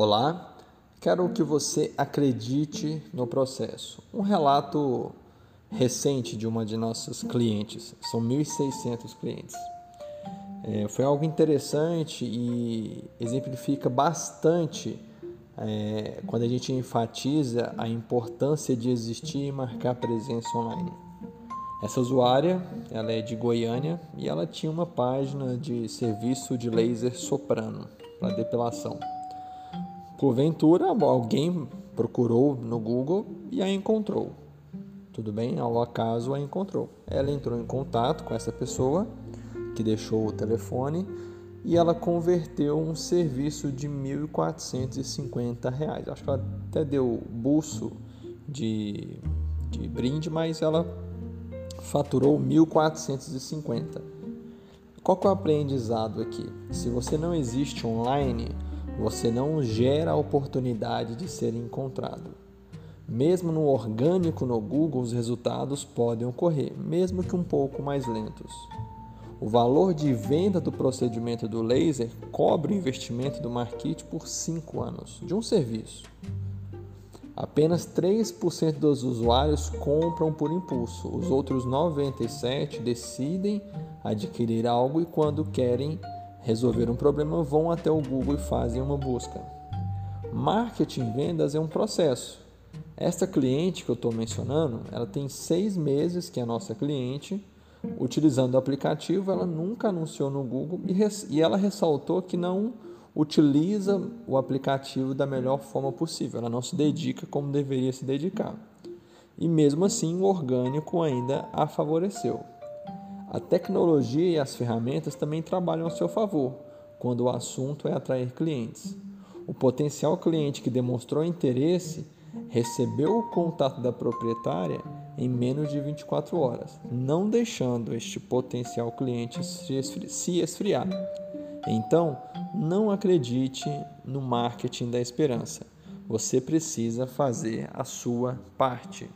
Olá, quero que você acredite no processo. Um relato recente de uma de nossas clientes, são 1.600 clientes. É, foi algo interessante e exemplifica bastante é, quando a gente enfatiza a importância de existir e marcar presença online. Essa usuária, ela é de Goiânia e ela tinha uma página de serviço de laser soprano para depilação. Porventura, alguém procurou no Google e a encontrou. Tudo bem? Ao acaso a encontrou. Ela entrou em contato com essa pessoa que deixou o telefone e ela converteu um serviço de R$ 1.450. Acho que ela até deu buço de, de brinde, mas ela faturou 1.450. Qual que é o aprendizado aqui? Se você não existe online, você não gera a oportunidade de ser encontrado. Mesmo no orgânico no Google, os resultados podem ocorrer, mesmo que um pouco mais lentos. O valor de venda do procedimento do laser cobre o investimento do marketing por 5 anos de um serviço. Apenas 3% dos usuários compram por impulso, os outros 97% decidem adquirir algo e, quando querem resolver um problema, vão até o Google e fazem uma busca. Marketing vendas é um processo. Esta cliente que eu estou mencionando, ela tem seis meses que é a nossa cliente utilizando o aplicativo, ela nunca anunciou no Google e, e ela ressaltou que não utiliza o aplicativo da melhor forma possível, ela não se dedica como deveria se dedicar. E mesmo assim, o orgânico ainda a favoreceu. A tecnologia e as ferramentas também trabalham a seu favor quando o assunto é atrair clientes. O potencial cliente que demonstrou interesse recebeu o contato da proprietária em menos de 24 horas, não deixando este potencial cliente se esfriar. Então, não acredite no marketing da esperança. Você precisa fazer a sua parte.